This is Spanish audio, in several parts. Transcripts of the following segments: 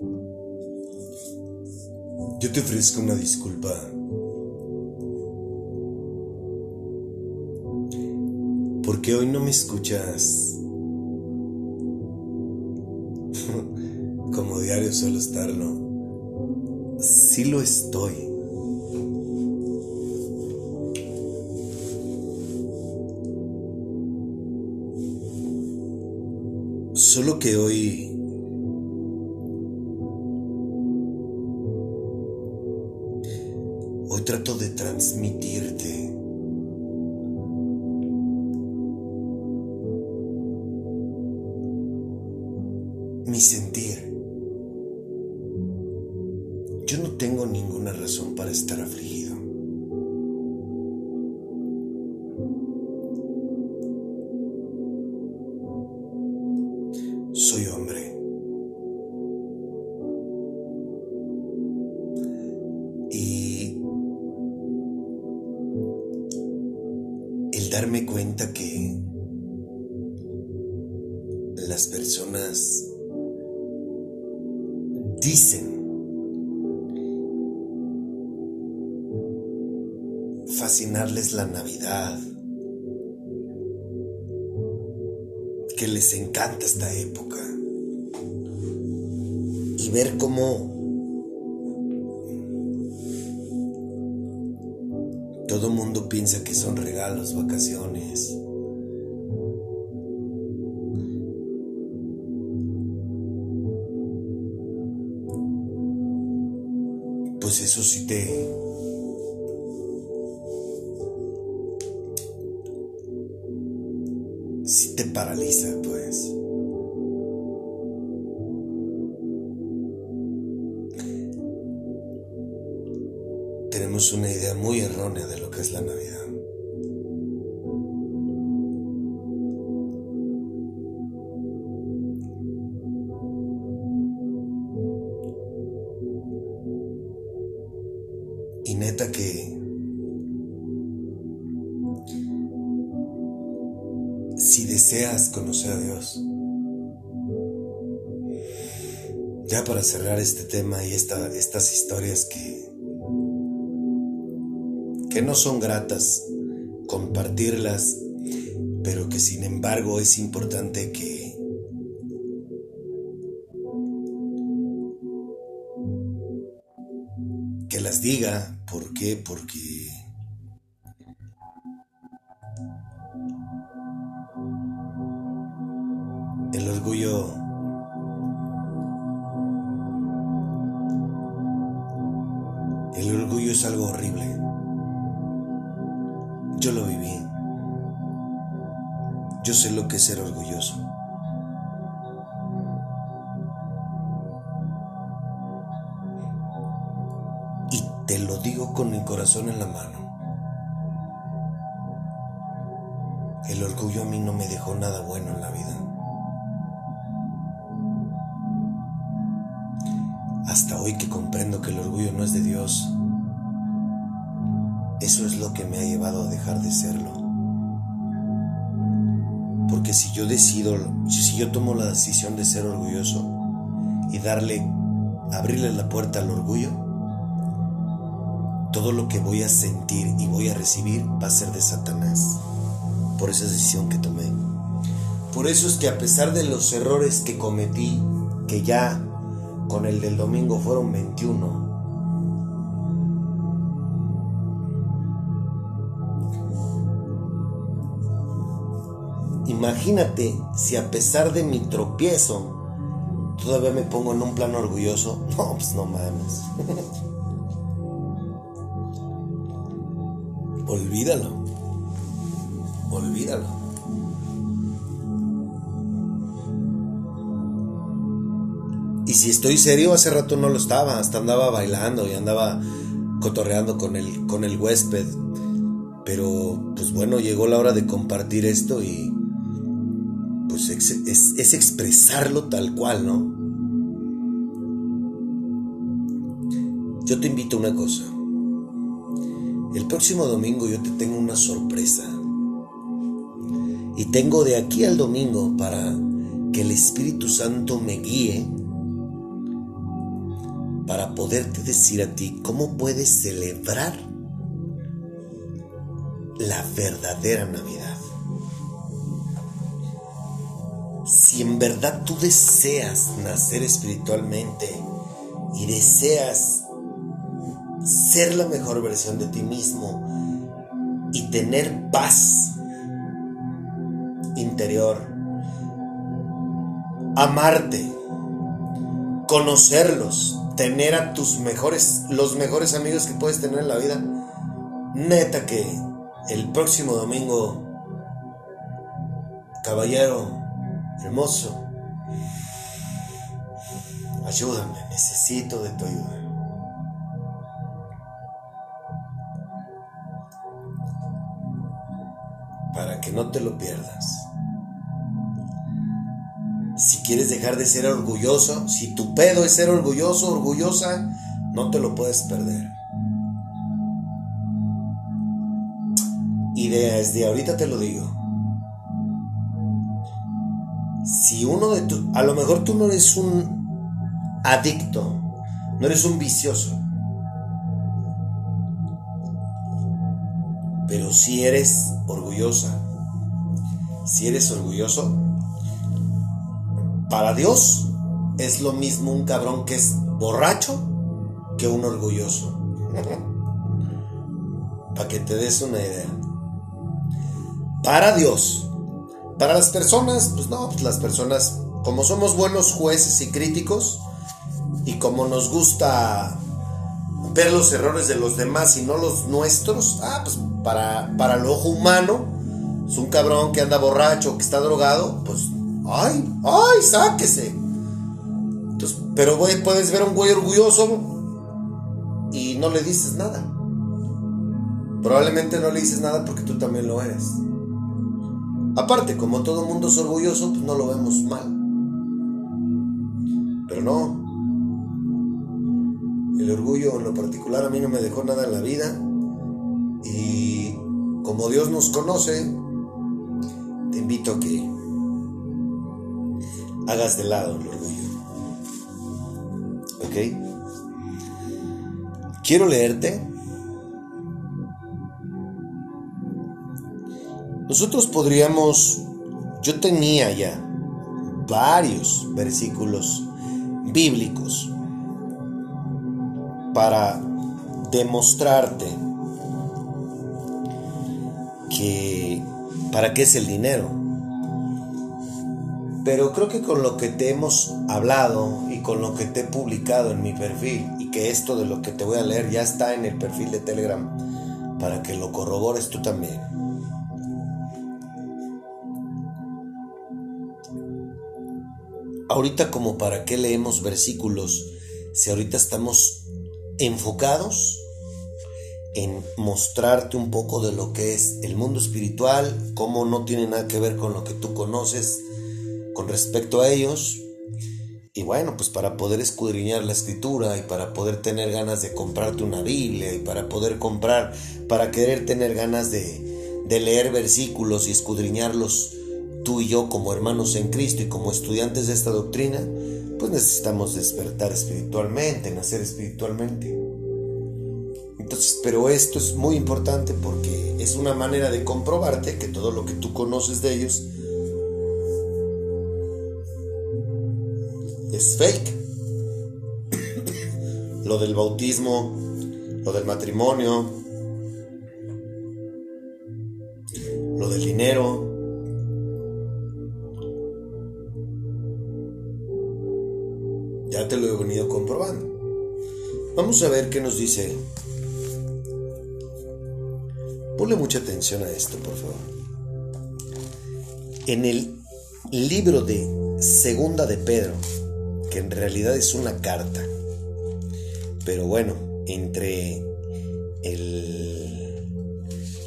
Yo te ofrezco una disculpa. Porque hoy no me escuchas como diario suelo estarlo. Sí lo estoy. Solo que hoy Trato de transmitirte Pues eso sí te... Sí te paraliza, pues. Tenemos una idea muy errónea de lo que es la Navidad. Cerrar este tema y esta, estas historias que, que no son gratas compartirlas, pero que sin embargo es importante que que las diga. ¿Por qué? Porque en la mano. El orgullo a mí no me dejó nada bueno en la vida. Hasta hoy que comprendo que el orgullo no es de Dios. Eso es lo que me ha llevado a dejar de serlo. Porque si yo decido, si yo tomo la decisión de ser orgulloso y darle, abrirle la puerta al orgullo, todo lo que voy a sentir y voy a recibir va a ser de Satanás. Por esa decisión que tomé. Por eso es que a pesar de los errores que cometí, que ya con el del domingo fueron 21, Imagínate si a pesar de mi tropiezo todavía me pongo en un plano orgulloso. No, pues no mames. Olvídalo. Olvídalo. Y si estoy serio, hace rato no lo estaba, hasta andaba bailando y andaba cotorreando con el, con el huésped. Pero, pues bueno, llegó la hora de compartir esto y pues es, es, es expresarlo tal cual, ¿no? Yo te invito a una cosa. El próximo domingo yo te tengo una sorpresa. Y tengo de aquí al domingo para que el Espíritu Santo me guíe para poderte decir a ti cómo puedes celebrar la verdadera Navidad. Si en verdad tú deseas nacer espiritualmente y deseas ser la mejor versión de ti mismo y tener paz interior, amarte, conocerlos, tener a tus mejores, los mejores amigos que puedes tener en la vida. Neta que el próximo domingo, caballero hermoso, ayúdame, necesito de tu ayuda. Que no te lo pierdas. Si quieres dejar de ser orgulloso, si tu pedo es ser orgulloso, orgullosa, no te lo puedes perder. Ideas de ahorita te lo digo. Si uno de tu, a lo mejor tú no eres un adicto, no eres un vicioso, pero si eres orgullosa, si eres orgulloso, para Dios es lo mismo un cabrón que es borracho que un orgulloso. Para que te des una idea. Para Dios. Para las personas, pues no, pues las personas, como somos buenos jueces y críticos, y como nos gusta ver los errores de los demás y no los nuestros, ah, pues para, para el ojo humano, es un cabrón que anda borracho, que está drogado, pues ¡Ay! ¡Ay! ¡Sáquese! Pero puedes ver a un güey orgulloso y no le dices nada. Probablemente no le dices nada porque tú también lo eres. Aparte, como todo mundo es orgulloso, pues no lo vemos mal. Pero no. El orgullo en lo particular a mí no me dejó nada en la vida. Y como Dios nos conoce, invito a que hagas de lado el orgullo. ¿Ok? Quiero leerte. Nosotros podríamos, yo tenía ya varios versículos bíblicos para demostrarte que para qué es el dinero. Pero creo que con lo que te hemos hablado y con lo que te he publicado en mi perfil y que esto de lo que te voy a leer ya está en el perfil de Telegram para que lo corrobores tú también. Ahorita como para qué leemos versículos si ahorita estamos enfocados en mostrarte un poco de lo que es el mundo espiritual, cómo no tiene nada que ver con lo que tú conoces con respecto a ellos. Y bueno, pues para poder escudriñar la escritura y para poder tener ganas de comprarte una Biblia y para poder comprar, para querer tener ganas de, de leer versículos y escudriñarlos tú y yo como hermanos en Cristo y como estudiantes de esta doctrina, pues necesitamos despertar espiritualmente, nacer espiritualmente. Entonces, pero esto es muy importante porque es una manera de comprobarte que todo lo que tú conoces de ellos es fake. lo del bautismo, lo del matrimonio, lo del dinero. Ya te lo he venido comprobando. Vamos a ver qué nos dice. Ponle mucha atención a esto, por favor. En el libro de Segunda de Pedro, que en realidad es una carta. Pero bueno, entre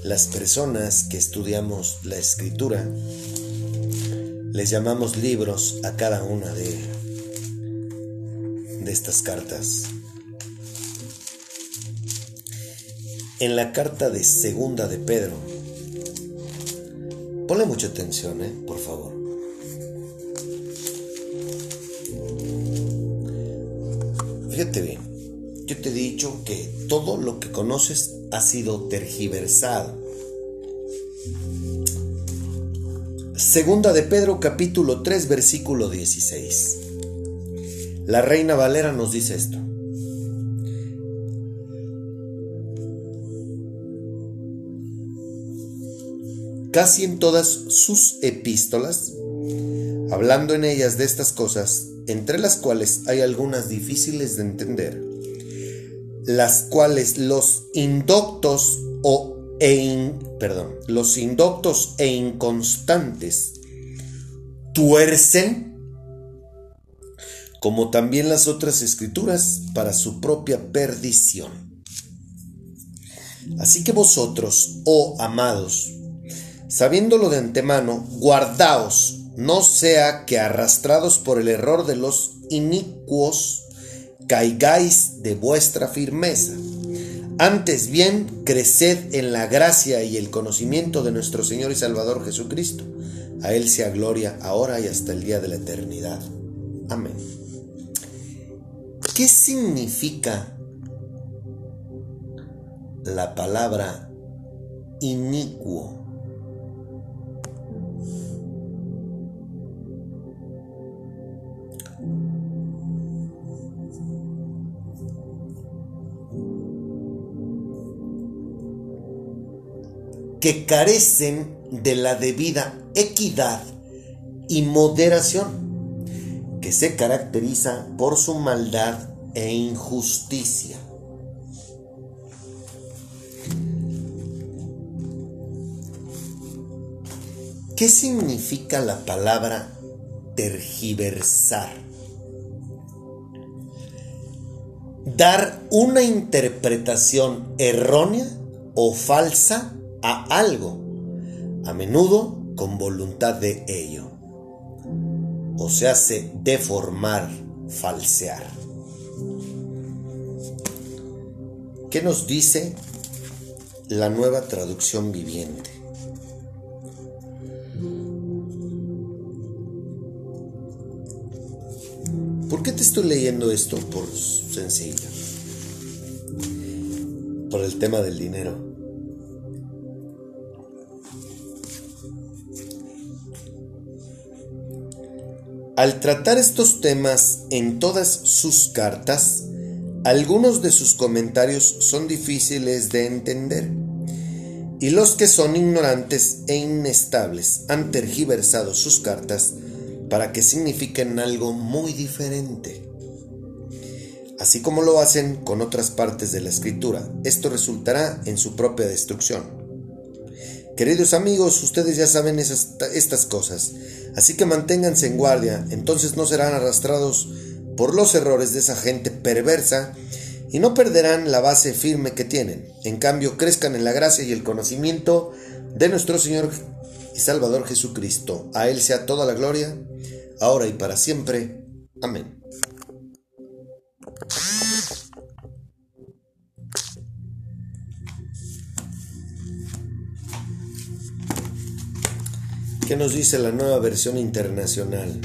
las personas que estudiamos la escritura, les llamamos libros a cada una de, de estas cartas. En la carta de segunda de Pedro, ponle mucha atención, ¿eh? por favor. Fíjate bien. yo te he dicho que todo lo que conoces ha sido tergiversado. Segunda de Pedro capítulo 3 versículo 16. La reina Valera nos dice esto. Casi en todas sus epístolas, hablando en ellas de estas cosas, entre las cuales hay algunas difíciles de entender, las cuales los indoctos o e perdón, los indoctos e inconstantes tuercen como también las otras escrituras para su propia perdición. Así que vosotros, oh amados, sabiéndolo de antemano, guardaos, no sea que arrastrados por el error de los inicuos, caigáis de vuestra firmeza. Antes bien, creced en la gracia y el conocimiento de nuestro Señor y Salvador Jesucristo. A Él sea gloria ahora y hasta el día de la eternidad. Amén. ¿Qué significa la palabra inicuo? Que carecen de la debida equidad y moderación, que se caracteriza por su maldad e injusticia. ¿Qué significa la palabra tergiversar? Dar una interpretación errónea o falsa a algo, a menudo con voluntad de ello. O se hace deformar, falsear. ¿Qué nos dice la nueva traducción viviente? ¿Por qué te estoy leyendo esto? Por sencillo. Por el tema del dinero. Al tratar estos temas en todas sus cartas, algunos de sus comentarios son difíciles de entender, y los que son ignorantes e inestables han tergiversado sus cartas para que signifiquen algo muy diferente. Así como lo hacen con otras partes de la escritura, esto resultará en su propia destrucción. Queridos amigos, ustedes ya saben estas cosas, así que manténganse en guardia, entonces no serán arrastrados por los errores de esa gente perversa y no perderán la base firme que tienen. En cambio, crezcan en la gracia y el conocimiento de nuestro Señor y Salvador Jesucristo. A Él sea toda la gloria, ahora y para siempre. Amén. ¿Qué nos dice la nueva versión internacional?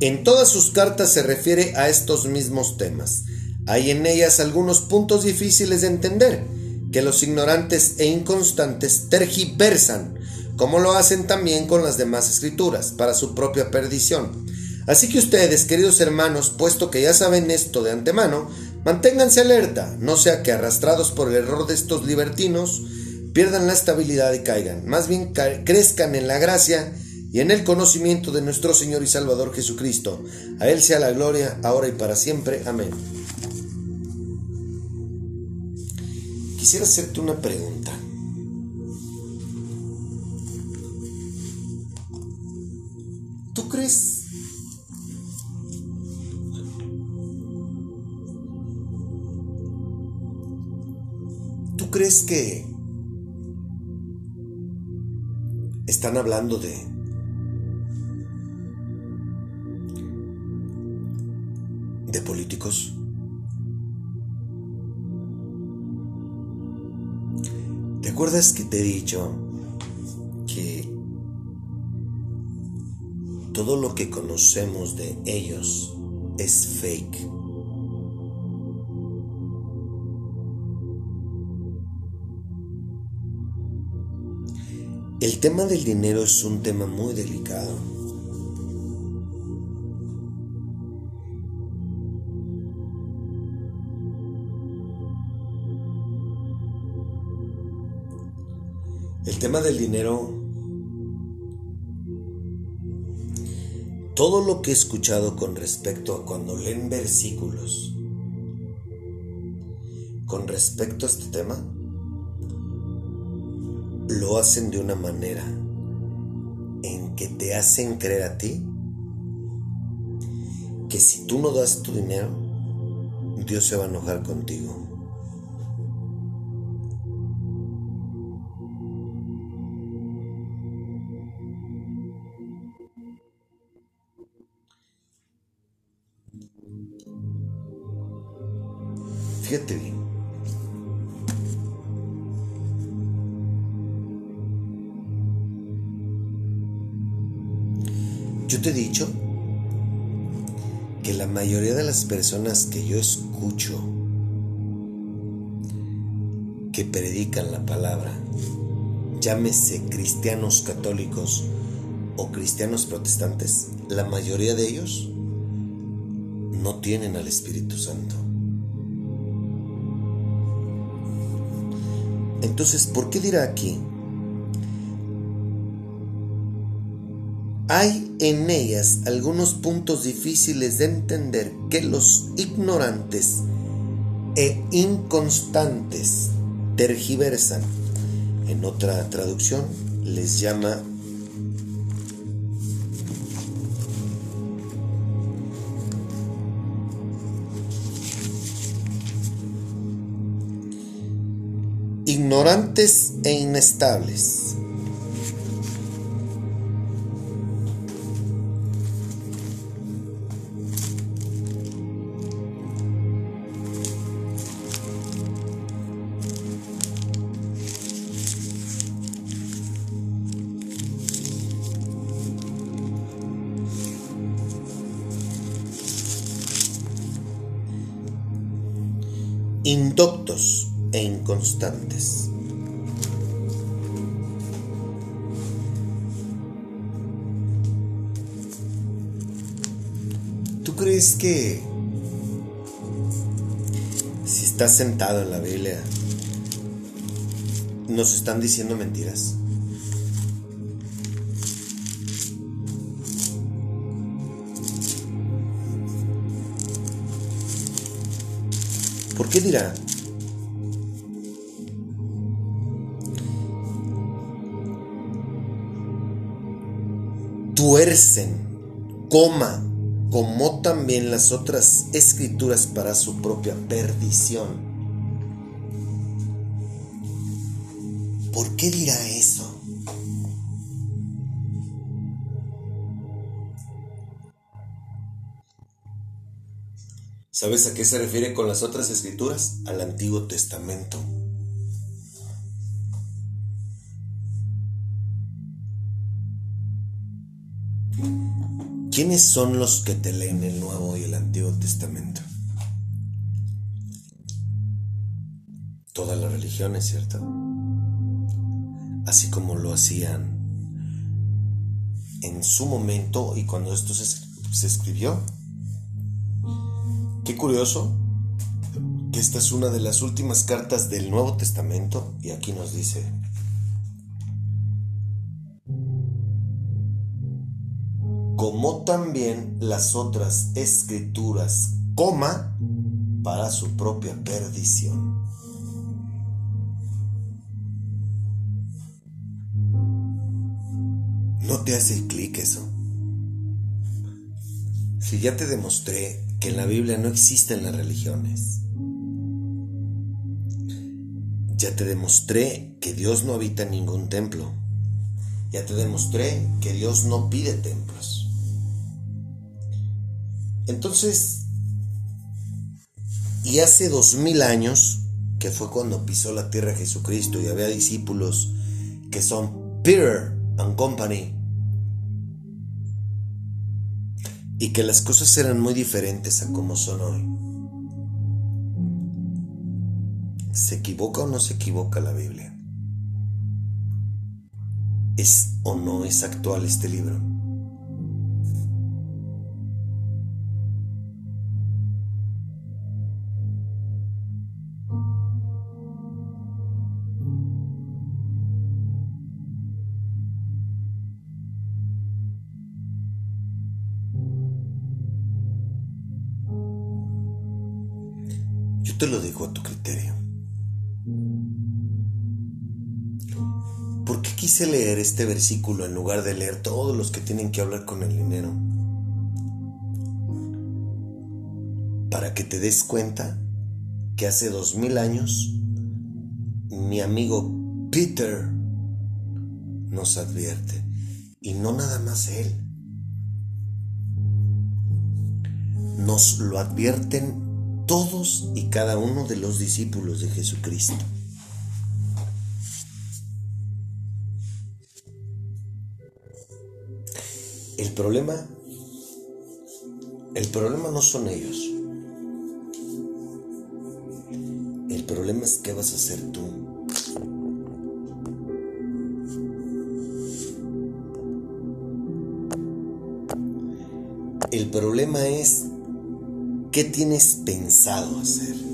En todas sus cartas se refiere a estos mismos temas. Hay en ellas algunos puntos difíciles de entender, que los ignorantes e inconstantes tergiversan, como lo hacen también con las demás escrituras, para su propia perdición. Así que ustedes, queridos hermanos, puesto que ya saben esto de antemano, Manténganse alerta, no sea que arrastrados por el error de estos libertinos pierdan la estabilidad y caigan. Más bien crezcan en la gracia y en el conocimiento de nuestro Señor y Salvador Jesucristo. A Él sea la gloria, ahora y para siempre. Amén. Quisiera hacerte una pregunta. ¿Tú crees crees que están hablando de de políticos? ¿Te acuerdas que te he dicho que todo lo que conocemos de ellos es fake. El tema del dinero es un tema muy delicado. El tema del dinero, todo lo que he escuchado con respecto a cuando leen versículos, con respecto a este tema, lo hacen de una manera en que te hacen creer a ti que si tú no das tu dinero, Dios se va a enojar contigo. Fíjate bien. Te he dicho que la mayoría de las personas que yo escucho que predican la palabra, llámese cristianos católicos o cristianos protestantes, la mayoría de ellos no tienen al Espíritu Santo. Entonces, ¿por qué dirá aquí? Hay en ellas algunos puntos difíciles de entender que los ignorantes e inconstantes tergiversan. En otra traducción les llama ignorantes e inestables. Crees que si estás sentado en la Biblia nos están diciendo mentiras? ¿Por qué dirá? Tuercen, coma, como también las otras escrituras para su propia perdición. ¿Por qué dirá eso? ¿Sabes a qué se refiere con las otras escrituras? Al Antiguo Testamento. ¿Quiénes son los que te leen el Nuevo y el Antiguo Testamento? Todas las religiones, ¿cierto? Así como lo hacían en su momento y cuando esto se, se escribió. Qué curioso que esta es una de las últimas cartas del Nuevo Testamento y aquí nos dice, como también las otras escrituras, coma, para su propia perdición. ¿No te hace clic eso? Si ya te demostré que en la Biblia no existen las religiones, ya te demostré que Dios no habita en ningún templo, ya te demostré que Dios no pide templos. Entonces, y hace dos mil años, que fue cuando pisó la tierra Jesucristo y había discípulos que son Peter and Company, y que las cosas eran muy diferentes a como son hoy. ¿Se equivoca o no se equivoca la Biblia? ¿Es o no es actual este libro? Te lo dejo a tu criterio. ¿Por qué quise leer este versículo en lugar de leer todos los que tienen que hablar con el dinero? Para que te des cuenta que hace dos mil años mi amigo Peter nos advierte. Y no nada más él. Nos lo advierten todos y cada uno de los discípulos de Jesucristo. El problema, el problema no son ellos. El problema es qué vas a hacer tú. El problema es ¿Qué tienes pensado hacer?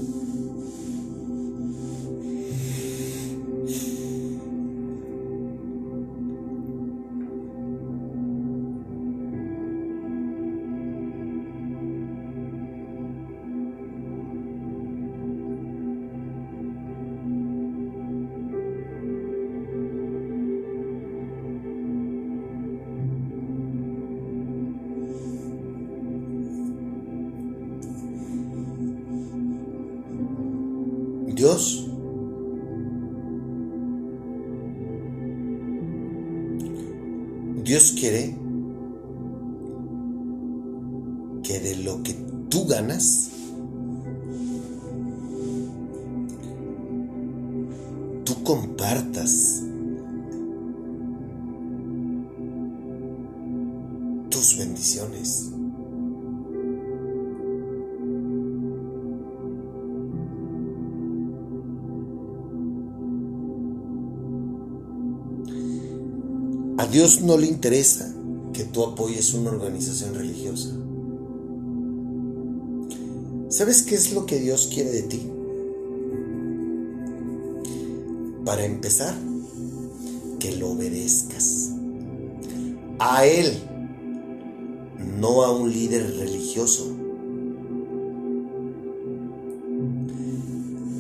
Dios no le interesa que tú apoyes una organización religiosa. ¿Sabes qué es lo que Dios quiere de ti? Para empezar, que lo obedezcas. A Él, no a un líder religioso.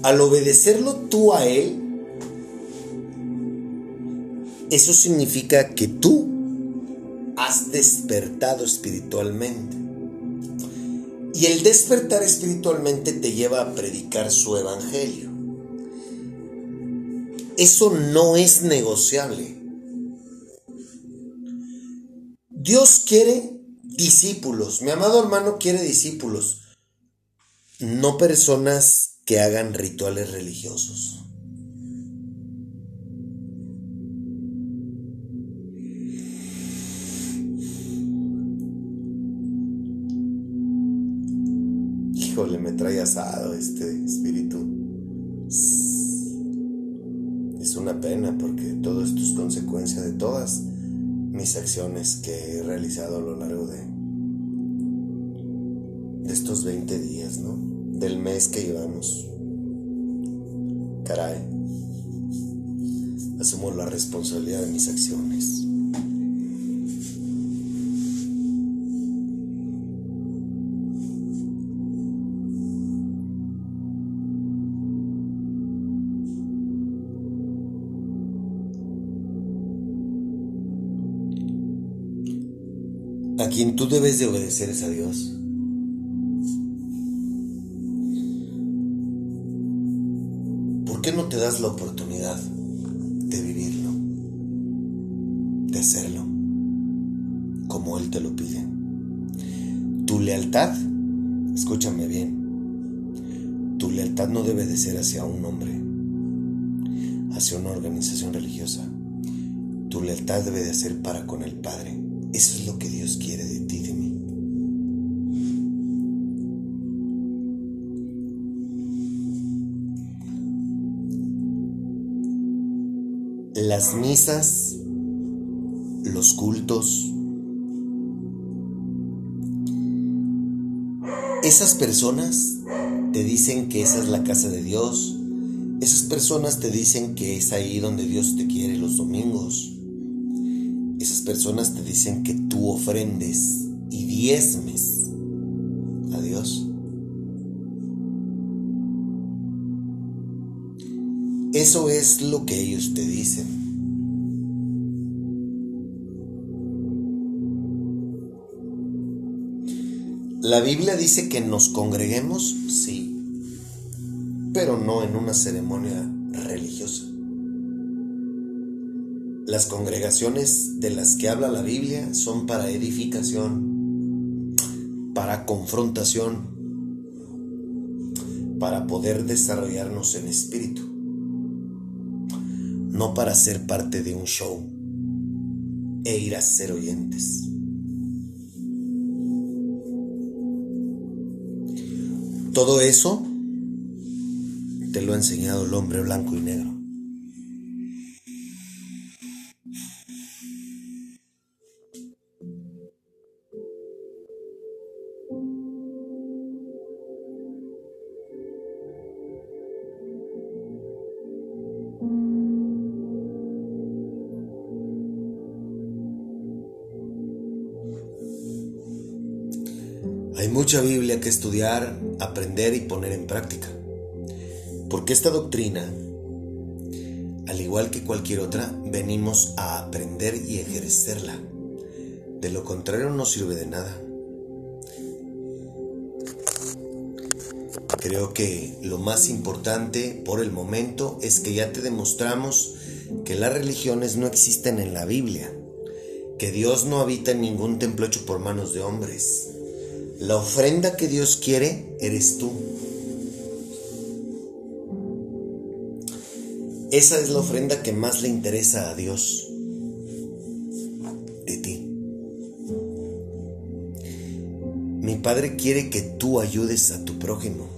Al obedecerlo tú a Él, eso significa que tú has despertado espiritualmente. Y el despertar espiritualmente te lleva a predicar su evangelio. Eso no es negociable. Dios quiere discípulos. Mi amado hermano quiere discípulos. No personas que hagan rituales religiosos. Este espíritu. Es una pena porque todo esto es consecuencia de todas mis acciones que he realizado a lo largo de, de estos 20 días, ¿no? Del mes que llevamos. Caray. Asumo la responsabilidad de mis acciones. Quien tú debes de obedecer es a Dios. ¿Por qué no te das la oportunidad de vivirlo? De hacerlo como Él te lo pide. Tu lealtad, escúchame bien, tu lealtad no debe de ser hacia un hombre, hacia una organización religiosa. Tu lealtad debe de ser para con el Padre. Eso es lo que Dios quiere de ti, de mí. Las misas, los cultos, esas personas te dicen que esa es la casa de Dios. Esas personas te dicen que es ahí donde Dios te quiere los domingos personas te dicen que tú ofrendes y diezmes a Dios. Eso es lo que ellos te dicen. La Biblia dice que nos congreguemos, sí, pero no en una ceremonia religiosa. Las congregaciones de las que habla la Biblia son para edificación, para confrontación, para poder desarrollarnos en espíritu no para ser parte de un show e ir a ser oyentes. Todo eso te lo ha enseñado el hombre blanco y negro. Mucha Biblia que estudiar, aprender y poner en práctica. Porque esta doctrina, al igual que cualquier otra, venimos a aprender y ejercerla. De lo contrario no sirve de nada. Creo que lo más importante por el momento es que ya te demostramos que las religiones no existen en la Biblia, que Dios no habita en ningún templo hecho por manos de hombres, la ofrenda que Dios quiere eres tú. Esa es la ofrenda que más le interesa a Dios de ti. Mi Padre quiere que tú ayudes a tu prójimo,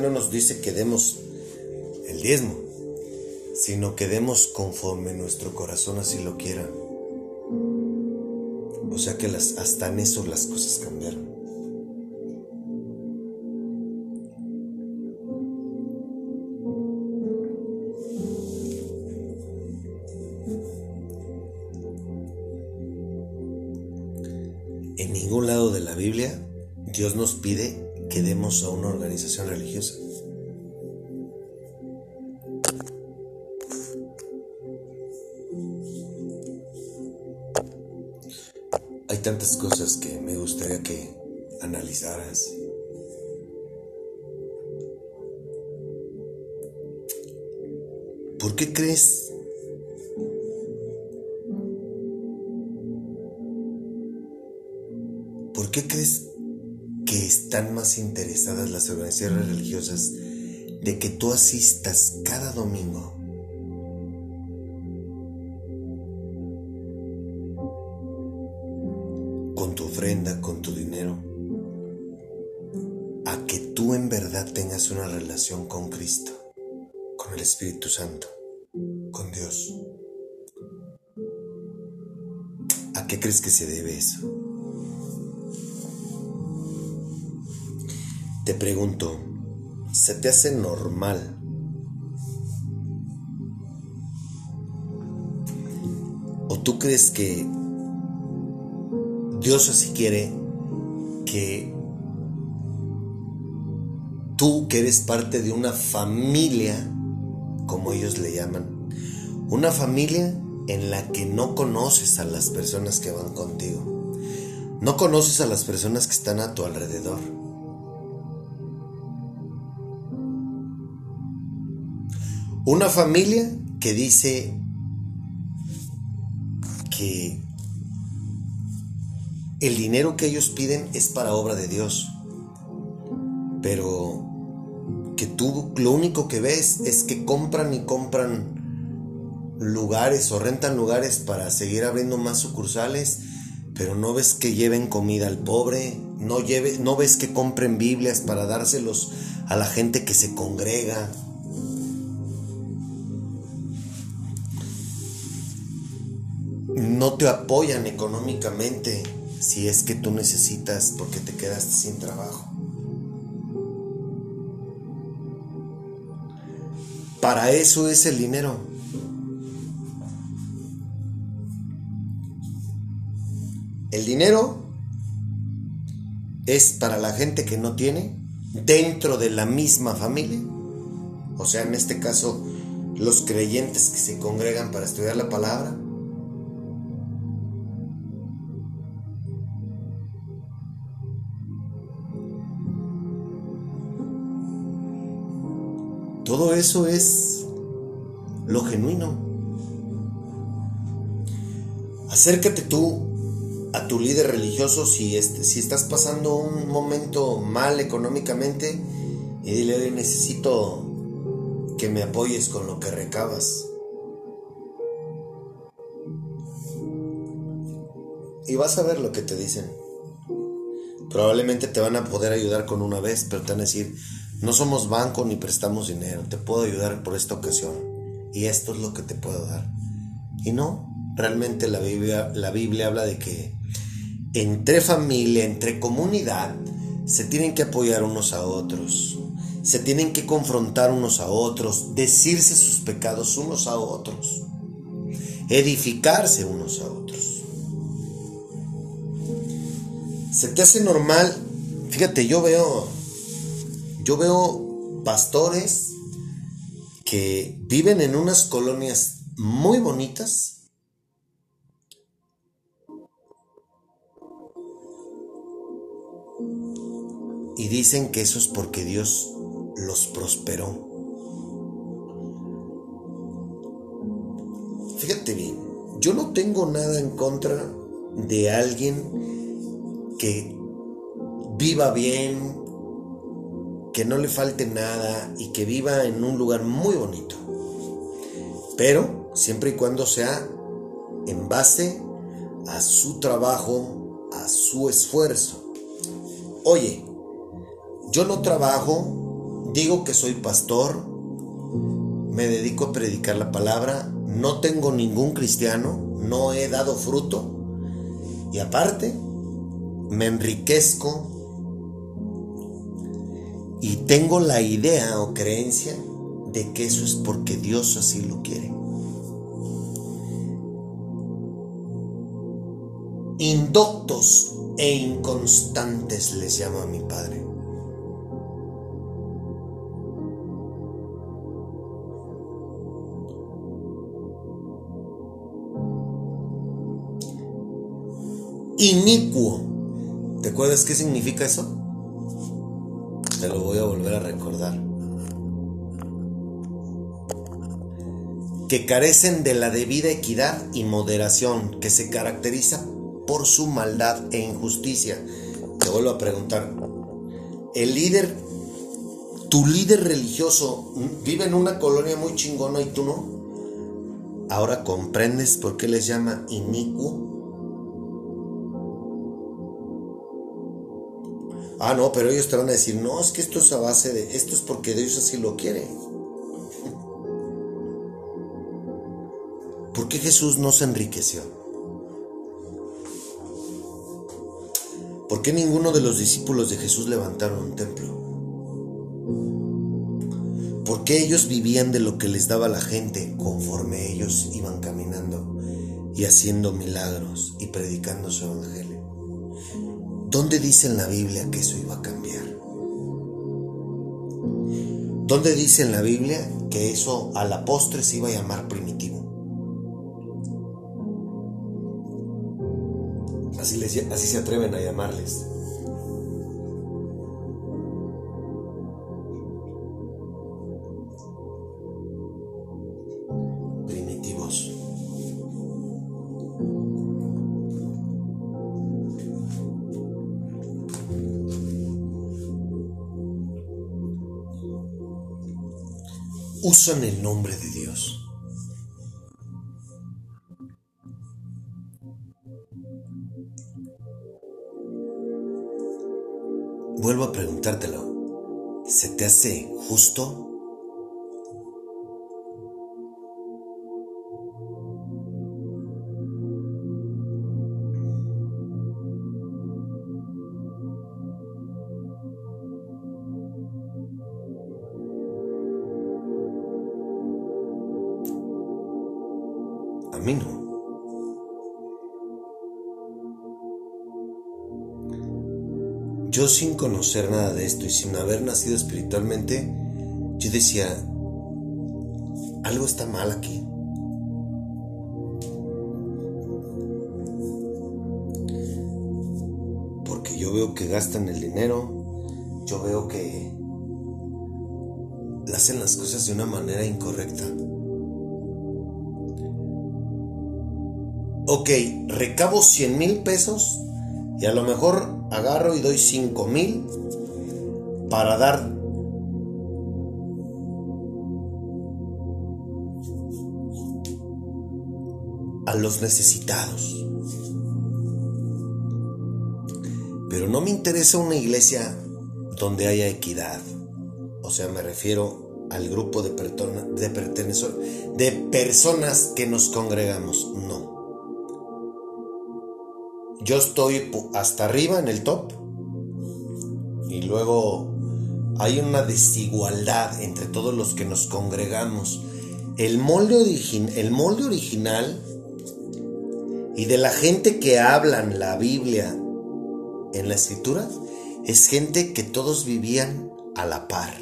no nos dice que demos el diezmo, sino que demos conforme nuestro corazón así lo quiera. O sea que las, hasta en eso las cosas cambiaron. Biblia, Dios nos pide que demos a una organización religiosa. Hay tantas cosas que me gustaría que analizaras. ¿Por qué crees ¿Por qué crees que están más interesadas las organizaciones religiosas de que tú asistas cada domingo? Con tu ofrenda, con tu dinero, a que tú en verdad tengas una relación con Cristo, con el Espíritu Santo, con Dios. ¿A qué crees que se debe eso? Te pregunto, ¿se te hace normal ¿O tú crees que Dios así quiere que tú que eres parte de una familia, como ellos le llaman, una familia en la que no conoces a las personas que van contigo, no conoces a las personas que están a tu alrededor? Una familia que dice que el dinero que ellos piden es para obra de Dios, pero que tú lo único que ves es que compran y compran lugares o rentan lugares para seguir abriendo más sucursales, pero no ves que lleven comida al pobre, no, no ves que compren Biblias para dárselos a la gente que se congrega. No te apoyan económicamente si es que tú necesitas porque te quedaste sin trabajo. Para eso es el dinero. El dinero es para la gente que no tiene dentro de la misma familia. O sea, en este caso, los creyentes que se congregan para estudiar la palabra. Todo eso es lo genuino. Acércate tú a tu líder religioso si, este, si estás pasando un momento mal económicamente y dile, hoy necesito que me apoyes con lo que recabas. Y vas a ver lo que te dicen. Probablemente te van a poder ayudar con una vez, pero te van a decir, no somos banco ni prestamos dinero, te puedo ayudar por esta ocasión. Y esto es lo que te puedo dar. Y no, realmente la Biblia, la Biblia habla de que entre familia, entre comunidad, se tienen que apoyar unos a otros, se tienen que confrontar unos a otros, decirse sus pecados unos a otros, edificarse unos a otros. Se te hace normal, fíjate, yo veo yo veo pastores que viven en unas colonias muy bonitas. Y dicen que eso es porque Dios los prosperó. Fíjate bien, yo no tengo nada en contra de alguien que viva bien, que no le falte nada y que viva en un lugar muy bonito. Pero siempre y cuando sea en base a su trabajo, a su esfuerzo. Oye, yo no trabajo, digo que soy pastor, me dedico a predicar la palabra, no tengo ningún cristiano, no he dado fruto y aparte me enriquezco y tengo la idea o creencia de que eso es porque Dios así lo quiere. Indoctos e inconstantes les llama a mi Padre. Inicuo. ¿Te acuerdas qué significa eso? Te lo voy a volver a recordar. Que carecen de la debida equidad y moderación, que se caracteriza por su maldad e injusticia. Te vuelvo a preguntar, el líder, tu líder religioso, vive en una colonia muy chingona y tú no. Ahora comprendes por qué les llama inicuo. Ah, no, pero ellos te van a decir, no, es que esto es a base de, esto es porque Dios así lo quiere. ¿Por qué Jesús no se enriqueció? ¿Por qué ninguno de los discípulos de Jesús levantaron un templo? ¿Por qué ellos vivían de lo que les daba la gente conforme ellos iban caminando y haciendo milagros y predicando su evangelio? ¿Dónde dice en la Biblia que eso iba a cambiar? ¿Dónde dice en la Biblia que eso a la postre se iba a llamar primitivo? Así, así se atreven a llamarles. Usan el nombre de Dios. Vuelvo a preguntártelo. ¿Se te hace justo? Yo sin conocer nada de esto y sin haber nacido espiritualmente, yo decía, algo está mal aquí. Porque yo veo que gastan el dinero, yo veo que hacen las cosas de una manera incorrecta. Ok, recabo 100 mil pesos y a lo mejor agarro y doy 5 mil para dar a los necesitados. Pero no me interesa una iglesia donde haya equidad. O sea, me refiero al grupo de, de, de personas que nos congregamos. Yo estoy hasta arriba en el top y luego hay una desigualdad entre todos los que nos congregamos. El molde, el molde original y de la gente que hablan la Biblia en la escritura es gente que todos vivían a la par.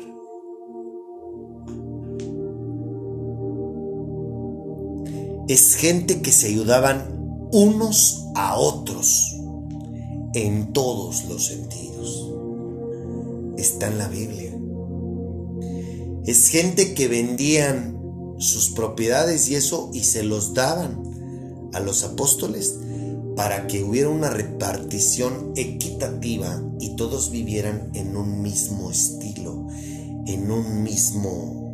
Es gente que se ayudaban unos a otros en todos los sentidos. Está en la Biblia. Es gente que vendían sus propiedades y eso y se los daban a los apóstoles para que hubiera una repartición equitativa y todos vivieran en un mismo estilo, en un mismo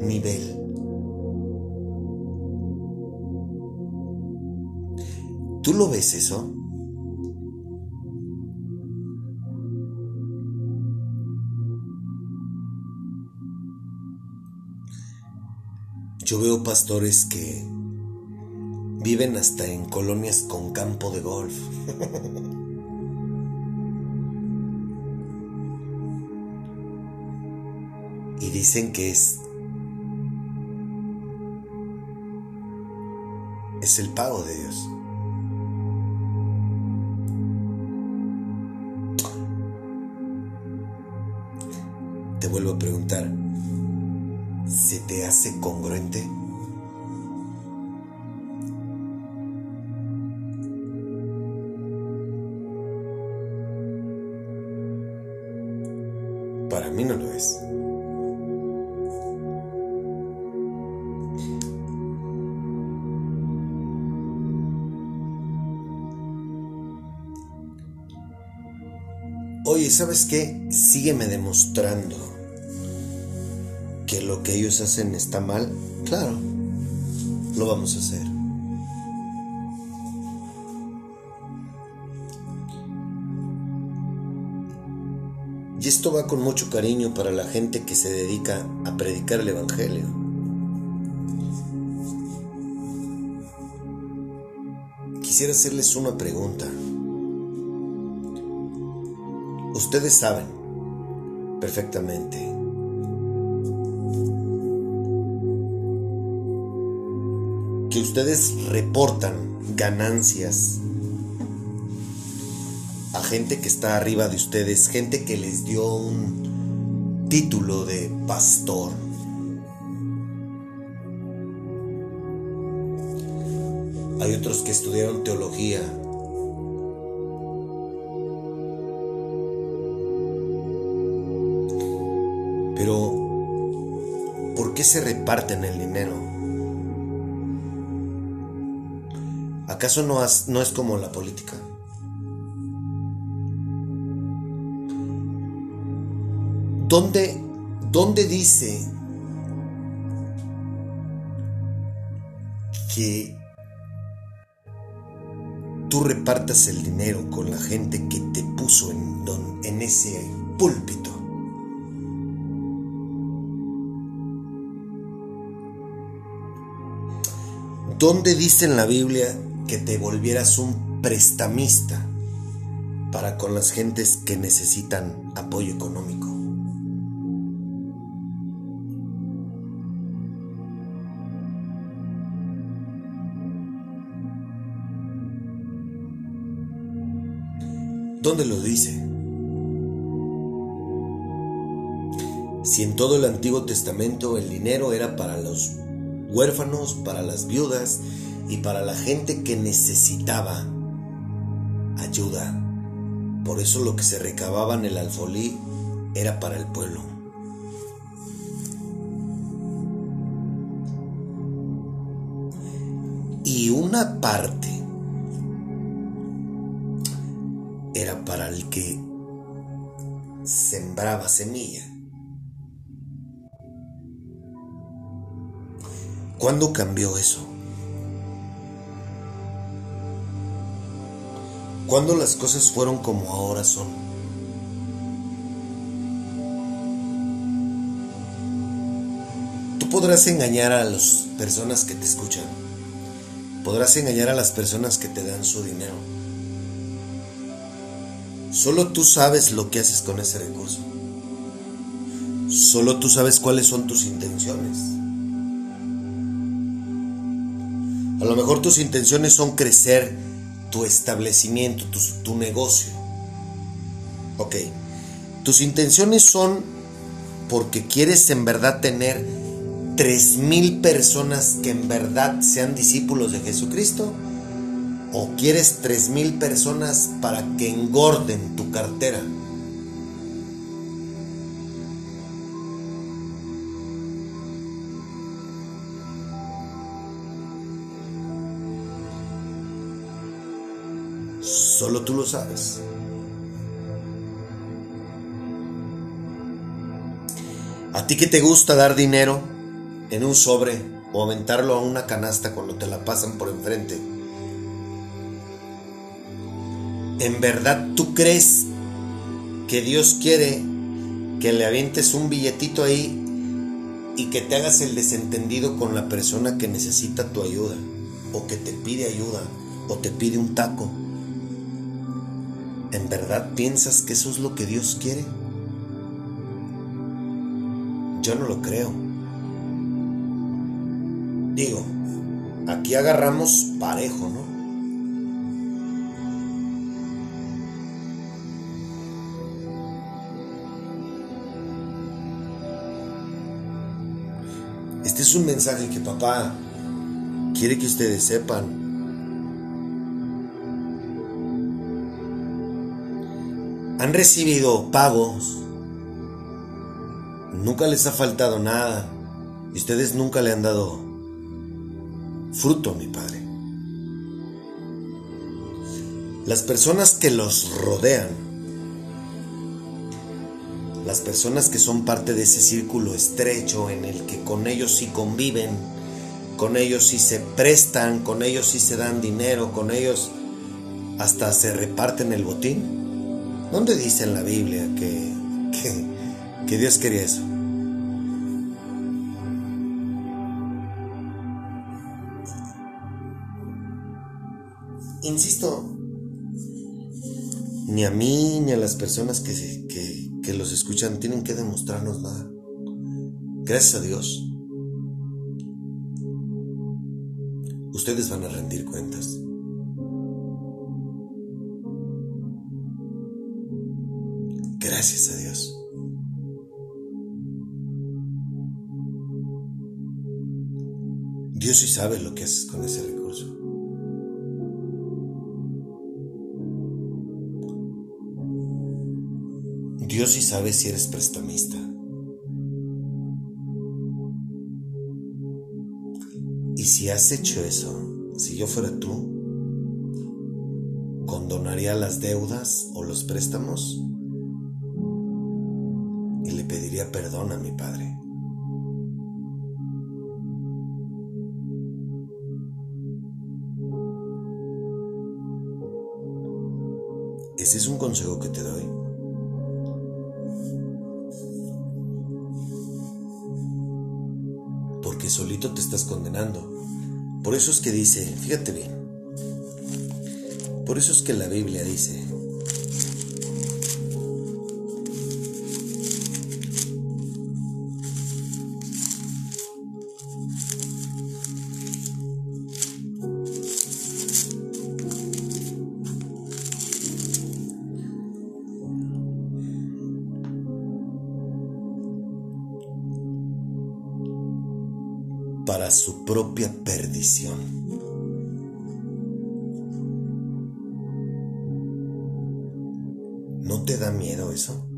nivel. ¿Tú lo ves eso? Yo veo pastores que viven hasta en colonias con campo de golf. y dicen que es es el pago de Dios. Vuelvo a preguntar, ¿se te hace congruente? Para mí no lo es. Oye, ¿sabes qué? Sígueme demostrando que lo que ellos hacen está mal, claro, lo vamos a hacer. Y esto va con mucho cariño para la gente que se dedica a predicar el Evangelio. Quisiera hacerles una pregunta. Ustedes saben perfectamente que ustedes reportan ganancias a gente que está arriba de ustedes, gente que les dio un título de pastor. Hay otros que estudiaron teología. Pero, ¿por qué se reparten el dinero? ¿Acaso no, no es como la política? ¿Dónde, ¿Dónde dice que tú repartas el dinero con la gente que te puso en, en ese púlpito? ¿Dónde dice en la Biblia que te volvieras un prestamista para con las gentes que necesitan apoyo económico? ¿Dónde lo dice? Si en todo el Antiguo Testamento el dinero era para los huérfanos, para las viudas y para la gente que necesitaba ayuda. Por eso lo que se recababa en el alfolí era para el pueblo. Y una parte era para el que sembraba semilla. ¿Cuándo cambió eso? ¿Cuándo las cosas fueron como ahora son? Tú podrás engañar a las personas que te escuchan. Podrás engañar a las personas que te dan su dinero. Solo tú sabes lo que haces con ese recurso. Solo tú sabes cuáles son tus intenciones. A lo mejor tus intenciones son crecer tu establecimiento, tu, negocio. Ok. Tus intenciones son porque quieres en verdad tener tres mil personas que en verdad sean discípulos de Jesucristo. O quieres tres mil personas para que engorden tu cartera. Solo tú lo sabes. ¿A ti que te gusta dar dinero en un sobre o aventarlo a una canasta cuando te la pasan por enfrente? ¿En verdad tú crees que Dios quiere que le avientes un billetito ahí y que te hagas el desentendido con la persona que necesita tu ayuda o que te pide ayuda o te pide un taco? ¿En verdad piensas que eso es lo que Dios quiere? Yo no lo creo. Digo, aquí agarramos parejo, ¿no? Este es un mensaje que papá quiere que ustedes sepan. Han recibido pagos, nunca les ha faltado nada y ustedes nunca le han dado fruto mi Padre. Las personas que los rodean, las personas que son parte de ese círculo estrecho en el que con ellos sí conviven, con ellos sí se prestan, con ellos sí se dan dinero, con ellos hasta se reparten el botín. ¿Dónde dice en la Biblia que, que, Dios quería eso? Insisto, ni a mí ni a las personas que, que, que los escuchan tienen que demostrarnos nada. Gracias a Dios. Ustedes van a rendir cuentas. Gracias a Dios. Dios sí sabe lo que haces con ese recurso. Dios sí sabe si eres prestamista. Y si has hecho eso, si yo fuera tú, condonaría las deudas o los préstamos consejo que te doy. Porque solito te estás condenando. Por eso es que dice, fíjate bien, por eso es que la Biblia dice, te da miedo eso?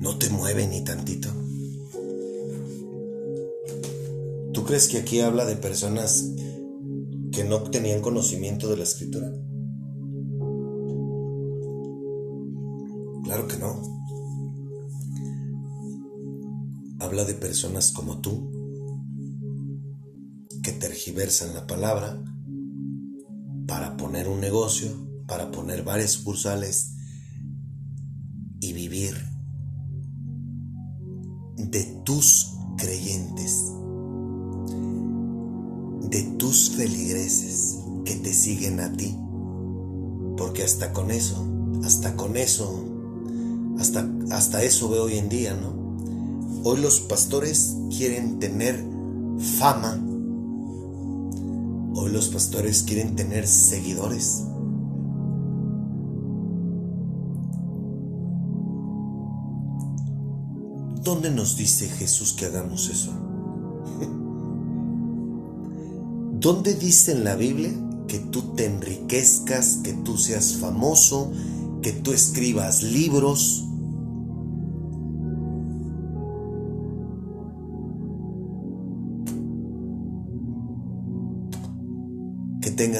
¿No te mueve ni tantito? ¿Tú crees que aquí habla de personas que no tenían conocimiento de la escritura? Claro que no. Habla de personas como tú tergiversan la palabra para poner un negocio, para poner varias sucursales y vivir de tus creyentes, de tus feligreses que te siguen a ti. Porque hasta con eso, hasta con eso hasta, hasta eso veo hoy en día, ¿no? Hoy los pastores quieren tener fama. Los pastores quieren tener seguidores. ¿Dónde nos dice Jesús que hagamos eso? ¿Dónde dice en la Biblia que tú te enriquezcas, que tú seas famoso, que tú escribas libros?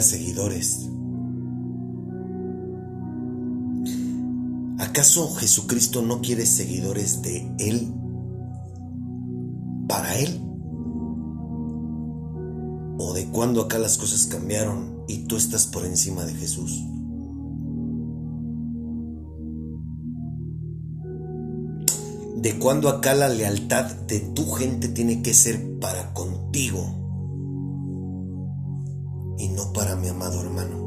Seguidores. ¿Acaso Jesucristo no quiere seguidores de Él para Él? ¿O de cuándo acá las cosas cambiaron y tú estás por encima de Jesús? ¿De cuándo acá la lealtad de tu gente tiene que ser para contigo? No para mi amado hermano.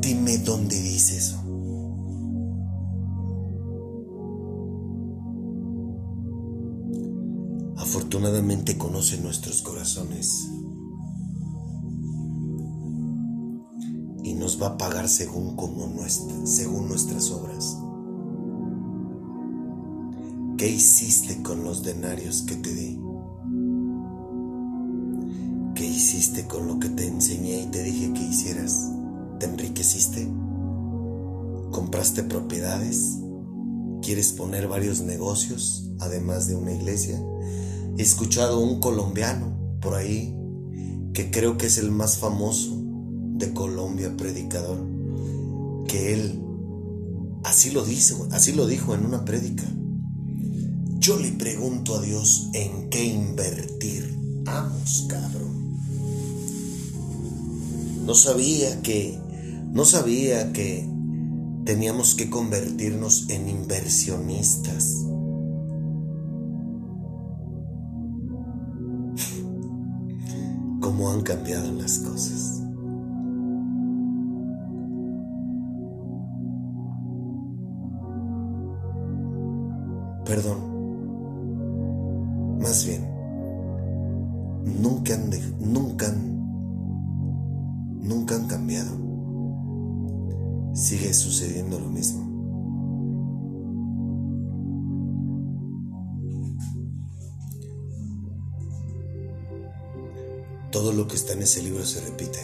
Dime dónde dice eso. Afortunadamente conoce nuestros corazones y nos va a pagar según como según nuestras obras. ¿Qué hiciste con los denarios que te di? Con lo que te enseñé y te dije que hicieras? ¿Te enriqueciste? ¿Compraste propiedades? ¿Quieres poner varios negocios además de una iglesia? He escuchado un colombiano por ahí que creo que es el más famoso de Colombia predicador, que él así lo dice, así lo dijo en una prédica. Yo le pregunto a Dios en qué invertir. Vamos, cabrón. No sabía que, no sabía que teníamos que convertirnos en inversionistas. Cómo han cambiado las cosas. Perdón. Más bien, nunca han, nunca han nunca han cambiado. Sigue sucediendo lo mismo. Todo lo que está en ese libro se repite.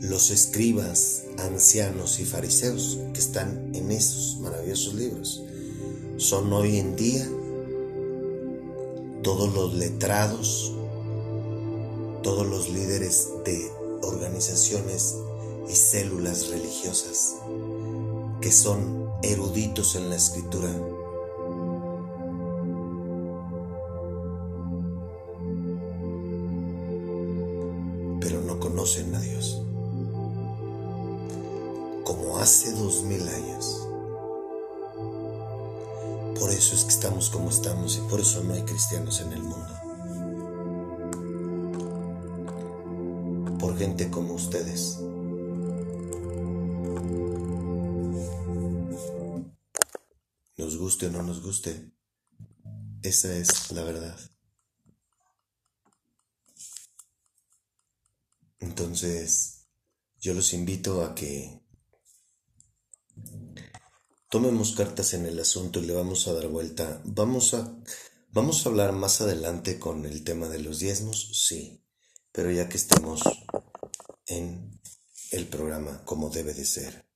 Los escribas, ancianos y fariseos que están en esos maravillosos libros son hoy en día todos los letrados, todos los líderes de organizaciones y células religiosas que son eruditos en la escritura. Pero no conocen a Dios. Como hace dos mil años. Por eso es que estamos como estamos y por eso no hay cristianos en el mundo. Gente como ustedes. Nos guste o no nos guste, esa es la verdad. Entonces, yo los invito a que tomemos cartas en el asunto y le vamos a dar vuelta. Vamos a, vamos a hablar más adelante con el tema de los diezmos, sí, pero ya que estemos en el programa como debe de ser.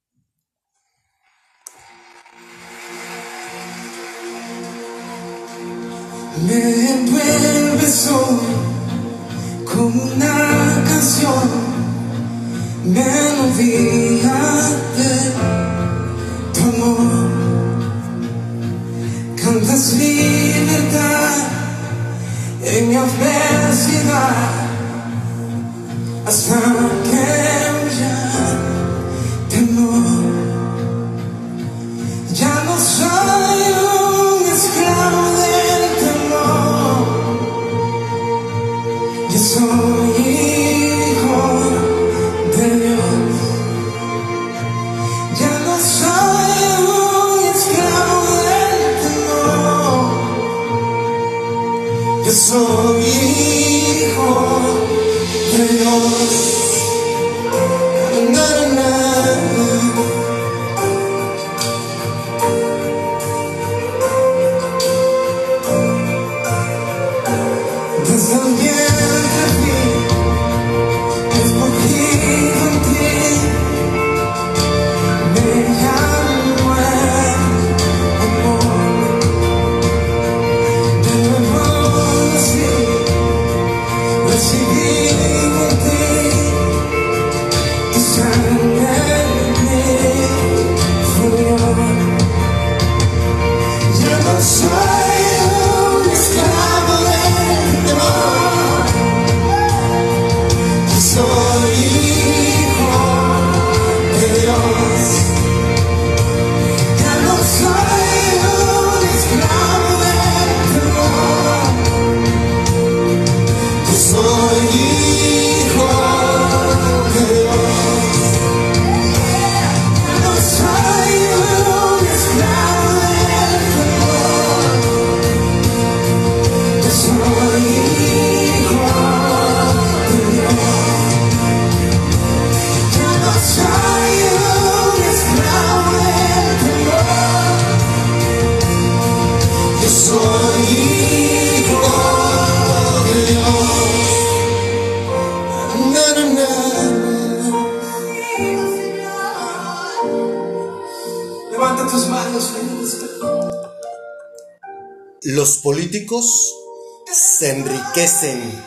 Se enriquecen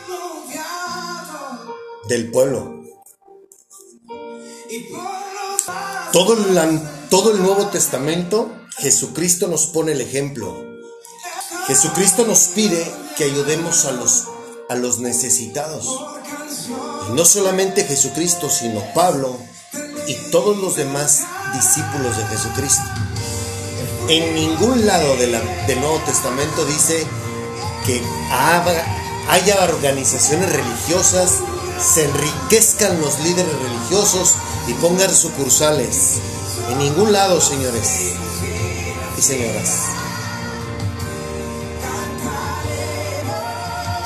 del pueblo. Todo el, Nuevo Testamento, Jesucristo nos pone el ejemplo. Jesucristo nos pide que ayudemos a los, a los necesitados. Y no solamente Jesucristo, sino Pablo y todos los demás discípulos de Jesucristo. En ningún lado de la- del Nuevo Testamento dice que haya organizaciones religiosas, se enriquezcan los líderes religiosos y pongan sucursales. En ningún lado, señores y señoras.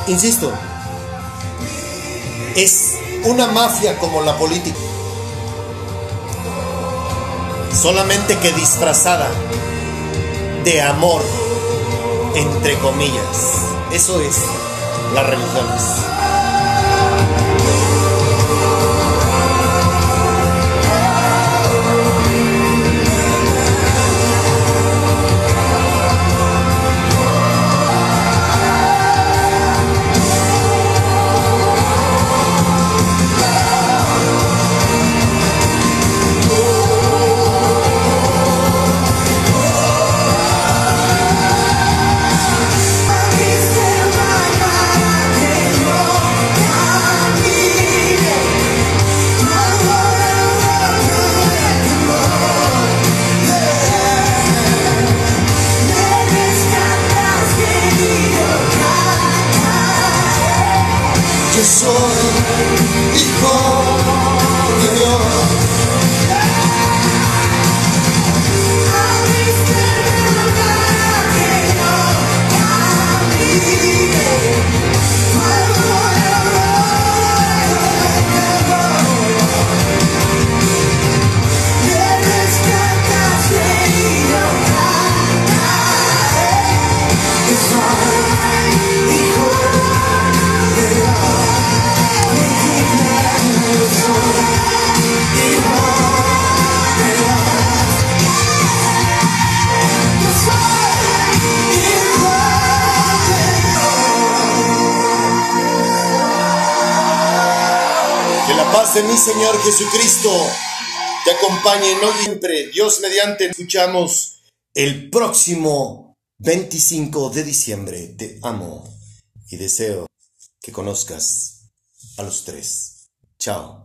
Insisto, es una mafia como la política, solamente que disfrazada de amor, entre comillas. Eso es las religiones. Jesucristo te acompañe, no siempre. Dios mediante, escuchamos el próximo 25 de diciembre. Te amo y deseo que conozcas a los tres. Chao.